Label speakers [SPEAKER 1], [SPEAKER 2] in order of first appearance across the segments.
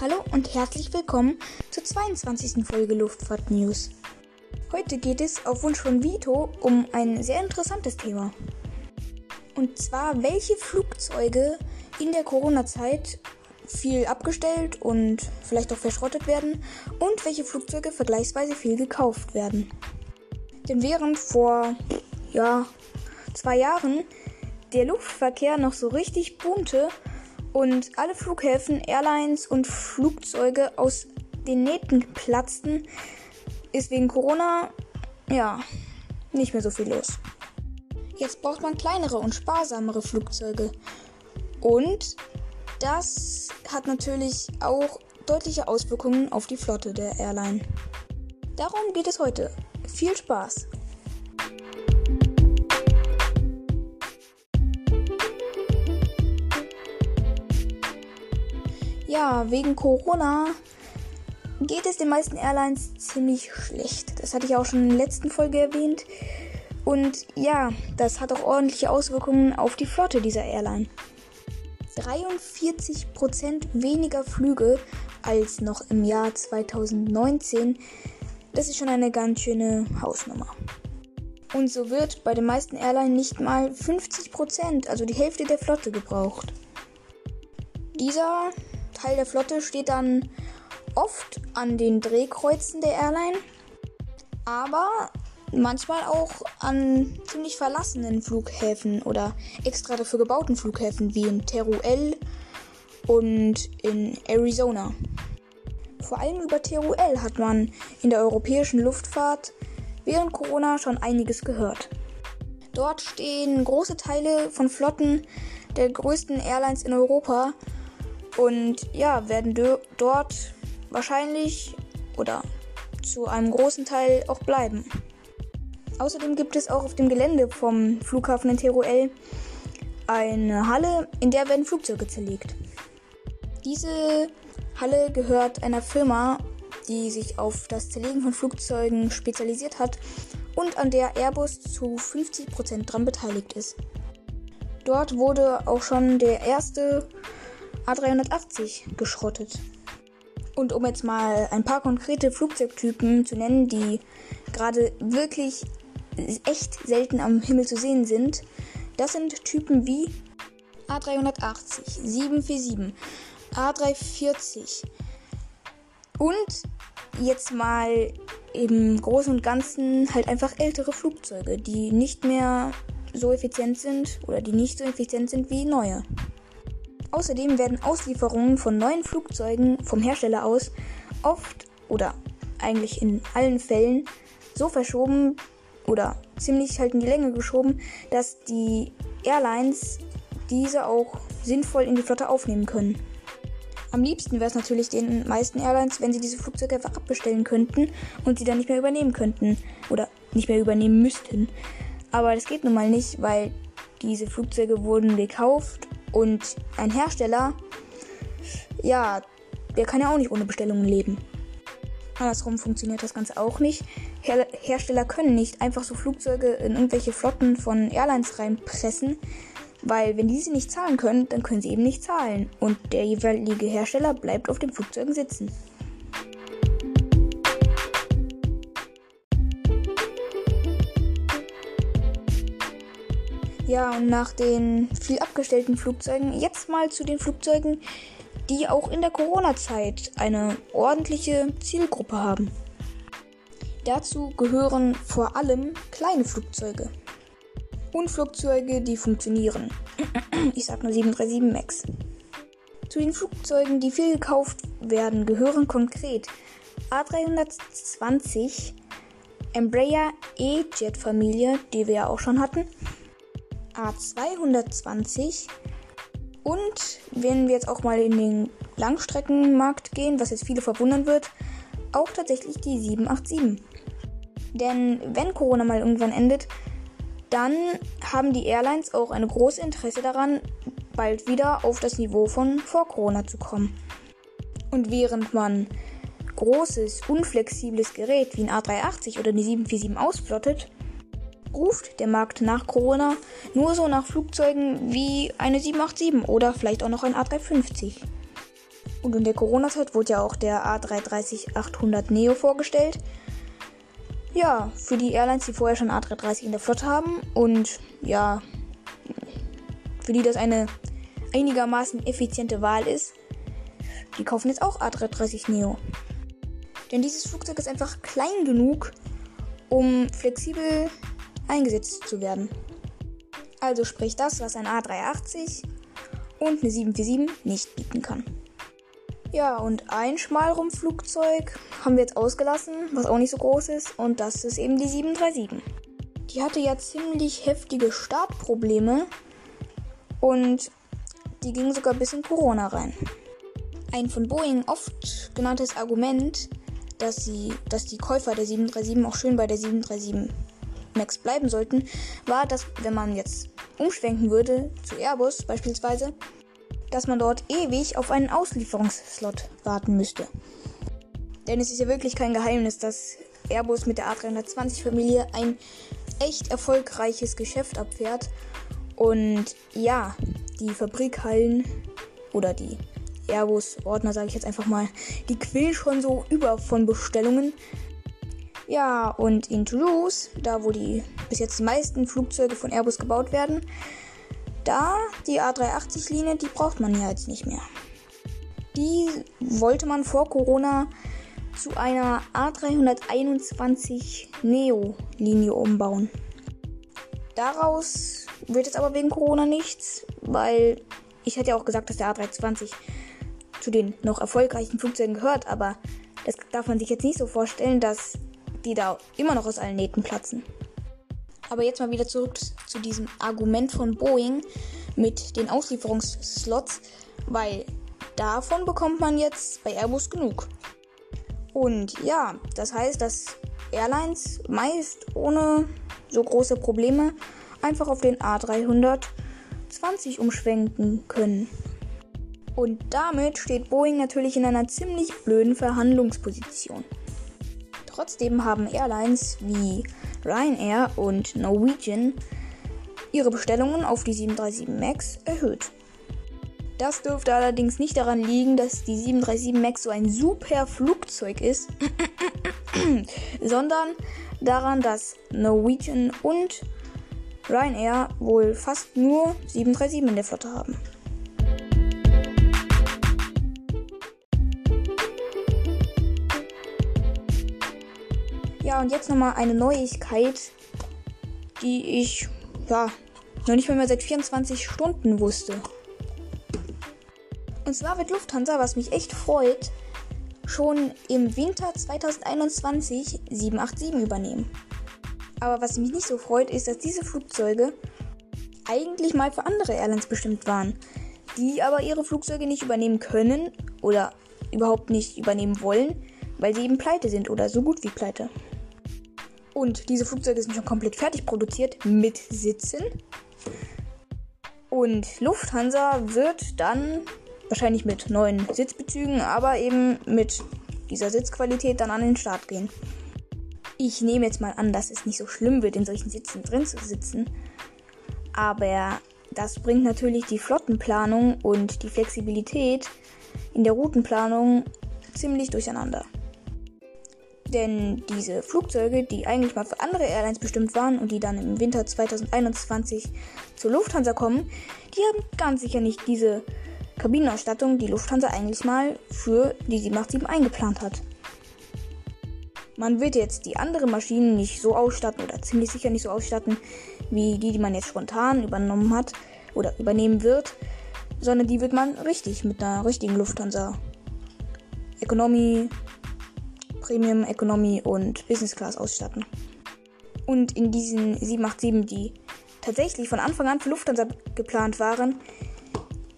[SPEAKER 1] Hallo und herzlich willkommen zur 22. Folge Luftfahrt News. Heute geht es auf Wunsch von Vito um ein sehr interessantes Thema. Und zwar, welche Flugzeuge in der Corona-Zeit viel abgestellt und vielleicht auch verschrottet werden und welche Flugzeuge vergleichsweise viel gekauft werden. Denn während vor, ja, zwei Jahren der Luftverkehr noch so richtig boomte und alle Flughäfen, Airlines und Flugzeuge aus den Nähten platzten, ist wegen Corona, ja, nicht mehr so viel los. Jetzt braucht man kleinere und sparsamere Flugzeuge. Und das hat natürlich auch deutliche Auswirkungen auf die Flotte der Airline. Darum geht es heute. Viel Spaß! Ja, wegen Corona geht es den meisten Airlines ziemlich schlecht. Das hatte ich auch schon in der letzten Folge erwähnt. Und ja, das hat auch ordentliche Auswirkungen auf die Flotte dieser Airline. 43% weniger Flüge als noch im Jahr 2019. Das ist schon eine ganz schöne Hausnummer. Und so wird bei den meisten Airlines nicht mal 50%, also die Hälfte der Flotte gebraucht. Dieser Teil der Flotte steht dann oft an den Drehkreuzen der Airline, aber manchmal auch an ziemlich verlassenen Flughäfen oder extra dafür gebauten Flughäfen wie in Teruel und in Arizona. Vor allem über Teruel hat man in der europäischen Luftfahrt während Corona schon einiges gehört. Dort stehen große Teile von Flotten der größten Airlines in Europa und ja, werden dort wahrscheinlich oder zu einem großen Teil auch bleiben. Außerdem gibt es auch auf dem Gelände vom Flughafen in Teruel eine Halle, in der werden Flugzeuge zerlegt. Diese Halle gehört einer Firma, die sich auf das Zerlegen von Flugzeugen spezialisiert hat und an der Airbus zu 50% dran beteiligt ist. Dort wurde auch schon der erste A380 geschrottet. Und um jetzt mal ein paar konkrete Flugzeugtypen zu nennen, die gerade wirklich echt selten am Himmel zu sehen sind, das sind Typen wie A380, 747, A340 und jetzt mal im Großen und Ganzen halt einfach ältere Flugzeuge, die nicht mehr so effizient sind oder die nicht so effizient sind wie neue. Außerdem werden Auslieferungen von neuen Flugzeugen vom Hersteller aus oft oder eigentlich in allen Fällen so verschoben oder ziemlich halt in die Länge geschoben, dass die Airlines diese auch sinnvoll in die Flotte aufnehmen können. Am liebsten wäre es natürlich den meisten Airlines, wenn sie diese Flugzeuge einfach abbestellen könnten und sie dann nicht mehr übernehmen könnten oder nicht mehr übernehmen müssten. Aber das geht nun mal nicht, weil diese Flugzeuge wurden gekauft und ein Hersteller, ja, der kann ja auch nicht ohne Bestellungen leben. Andersrum funktioniert das Ganze auch nicht. Her Hersteller können nicht einfach so Flugzeuge in irgendwelche Flotten von Airlines reinpressen, weil wenn diese nicht zahlen können, dann können sie eben nicht zahlen und der jeweilige Hersteller bleibt auf den Flugzeugen sitzen. Ja, und nach den viel abgestellten Flugzeugen jetzt mal zu den Flugzeugen, die auch in der Corona-Zeit eine ordentliche Zielgruppe haben. Dazu gehören vor allem kleine Flugzeuge und Flugzeuge, die funktionieren. Ich sag nur 737 MAX. Zu den Flugzeugen, die viel gekauft werden, gehören konkret A320, Embraer E-Jet Familie, die wir ja auch schon hatten, A220 und wenn wir jetzt auch mal in den Langstreckenmarkt gehen, was jetzt viele verwundern wird, auch tatsächlich die 787. Denn wenn Corona mal irgendwann endet, dann haben die Airlines auch ein großes Interesse daran, bald wieder auf das Niveau von vor Corona zu kommen. Und während man großes, unflexibles Gerät wie ein A380 oder die 747 ausplottet, ruft der Markt nach Corona nur so nach Flugzeugen wie eine 787 oder vielleicht auch noch ein A350. Und in der Corona-Zeit wurde ja auch der A330-800 Neo vorgestellt. Ja, für die Airlines, die vorher schon A330 in der Flotte haben und ja, für die das eine einigermaßen effiziente Wahl ist, die kaufen jetzt auch A330 Neo. Denn dieses Flugzeug ist einfach klein genug, um flexibel eingesetzt zu werden. Also sprich das, was ein A380 und eine 747 nicht bieten kann. Ja, und ein Schmalrumpflugzeug haben wir jetzt ausgelassen, was auch nicht so groß ist, und das ist eben die 737. Die hatte ja ziemlich heftige Startprobleme und die ging sogar bis in Corona rein. Ein von Boeing oft genanntes Argument, dass, sie, dass die Käufer der 737 auch schön bei der 737 Max bleiben sollten, war, dass wenn man jetzt umschwenken würde zu Airbus beispielsweise, dass man dort ewig auf einen Auslieferungsslot warten müsste. Denn es ist ja wirklich kein Geheimnis, dass Airbus mit der A320-Familie ein echt erfolgreiches Geschäft abfährt. Und ja, die Fabrikhallen oder die Airbus-Ordner, sage ich jetzt einfach mal, die quillen schon so über von Bestellungen. Ja, und in Toulouse, da wo die bis jetzt die meisten Flugzeuge von Airbus gebaut werden, da die A380-Linie, die braucht man ja jetzt nicht mehr. Die wollte man vor Corona zu einer A321 Neo-Linie umbauen. Daraus wird jetzt aber wegen Corona nichts, weil ich hätte ja auch gesagt, dass der A320 zu den noch erfolgreichen Flugzeugen gehört, aber das darf man sich jetzt nicht so vorstellen, dass die da immer noch aus allen Nähten platzen. Aber jetzt mal wieder zurück zu diesem Argument von Boeing mit den Auslieferungsslots, weil davon bekommt man jetzt bei Airbus genug. Und ja, das heißt, dass Airlines meist ohne so große Probleme einfach auf den A320 umschwenken können. Und damit steht Boeing natürlich in einer ziemlich blöden Verhandlungsposition. Trotzdem haben Airlines wie Ryanair und Norwegian ihre Bestellungen auf die 737 MAX erhöht. Das dürfte allerdings nicht daran liegen, dass die 737 MAX so ein super Flugzeug ist, sondern daran, dass Norwegian und Ryanair wohl fast nur 737 in der Flotte haben. Und jetzt nochmal eine Neuigkeit, die ich ja noch nicht mal mehr seit 24 Stunden wusste. Und zwar wird Lufthansa, was mich echt freut, schon im Winter 2021 787 übernehmen. Aber was mich nicht so freut, ist, dass diese Flugzeuge eigentlich mal für andere Airlines bestimmt waren, die aber ihre Flugzeuge nicht übernehmen können oder überhaupt nicht übernehmen wollen, weil sie eben pleite sind oder so gut wie pleite. Und diese Flugzeuge sind schon komplett fertig produziert mit Sitzen. Und Lufthansa wird dann wahrscheinlich mit neuen Sitzbezügen, aber eben mit dieser Sitzqualität dann an den Start gehen. Ich nehme jetzt mal an, dass es nicht so schlimm wird, in solchen Sitzen drin zu sitzen. Aber das bringt natürlich die Flottenplanung und die Flexibilität in der Routenplanung ziemlich durcheinander. Denn diese Flugzeuge, die eigentlich mal für andere Airlines bestimmt waren und die dann im Winter 2021 zur Lufthansa kommen, die haben ganz sicher nicht diese Kabinenausstattung, die Lufthansa eigentlich mal für die 787 eingeplant hat. Man wird jetzt die anderen Maschinen nicht so ausstatten oder ziemlich sicher nicht so ausstatten wie die, die man jetzt spontan übernommen hat oder übernehmen wird, sondern die wird man richtig mit einer richtigen Lufthansa Economy Premium, Economy und Business Class ausstatten. Und in diesen 787, die tatsächlich von Anfang an für Lufthansa geplant waren,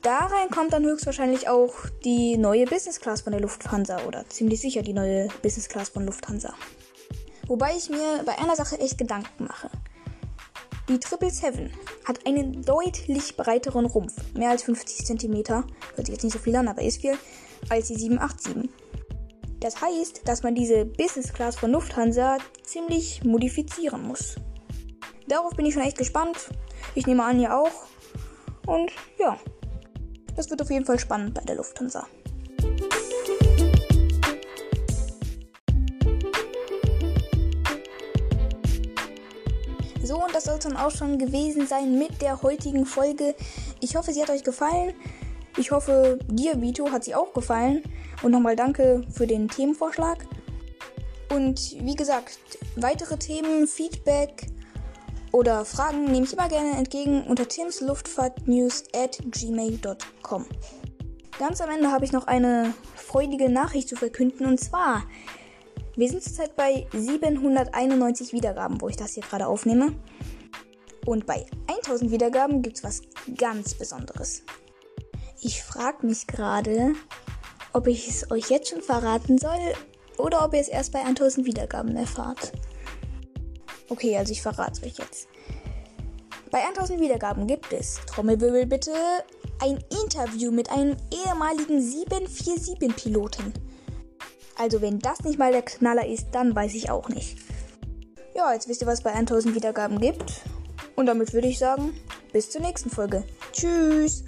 [SPEAKER 1] da rein kommt dann höchstwahrscheinlich auch die neue Business Class von der Lufthansa oder ziemlich sicher die neue Business Class von Lufthansa. Wobei ich mir bei einer Sache echt Gedanken mache. Die 777 hat einen deutlich breiteren Rumpf, mehr als 50 cm, hört sich jetzt nicht so viel an, aber ist viel, als die 787. Das heißt, dass man diese Business Class von Lufthansa ziemlich modifizieren muss. Darauf bin ich schon echt gespannt. Ich nehme an, ihr auch. Und ja, das wird auf jeden Fall spannend bei der Lufthansa. So, und das soll es dann auch schon gewesen sein mit der heutigen Folge. Ich hoffe, sie hat euch gefallen. Ich hoffe, dir, Vito, hat sie auch gefallen. Und nochmal danke für den Themenvorschlag. Und wie gesagt, weitere Themen, Feedback oder Fragen nehme ich immer gerne entgegen unter timsluftfahrtnews at gmail.com. Ganz am Ende habe ich noch eine freudige Nachricht zu verkünden und zwar, wir sind zurzeit bei 791 Wiedergaben, wo ich das hier gerade aufnehme. Und bei 1000 Wiedergaben gibt es was ganz Besonderes. Ich frage mich gerade, ob ich es euch jetzt schon verraten soll oder ob ihr es erst bei 1000 Wiedergaben erfahrt. Okay, also ich verrate es euch jetzt. Bei 1000 Wiedergaben gibt es, Trommelwirbel bitte, ein Interview mit einem ehemaligen 747-Piloten. Also wenn das nicht mal der Knaller ist, dann weiß ich auch nicht. Ja, jetzt wisst ihr, was bei 1000 Wiedergaben gibt. Und damit würde ich sagen, bis zur nächsten Folge. Tschüss!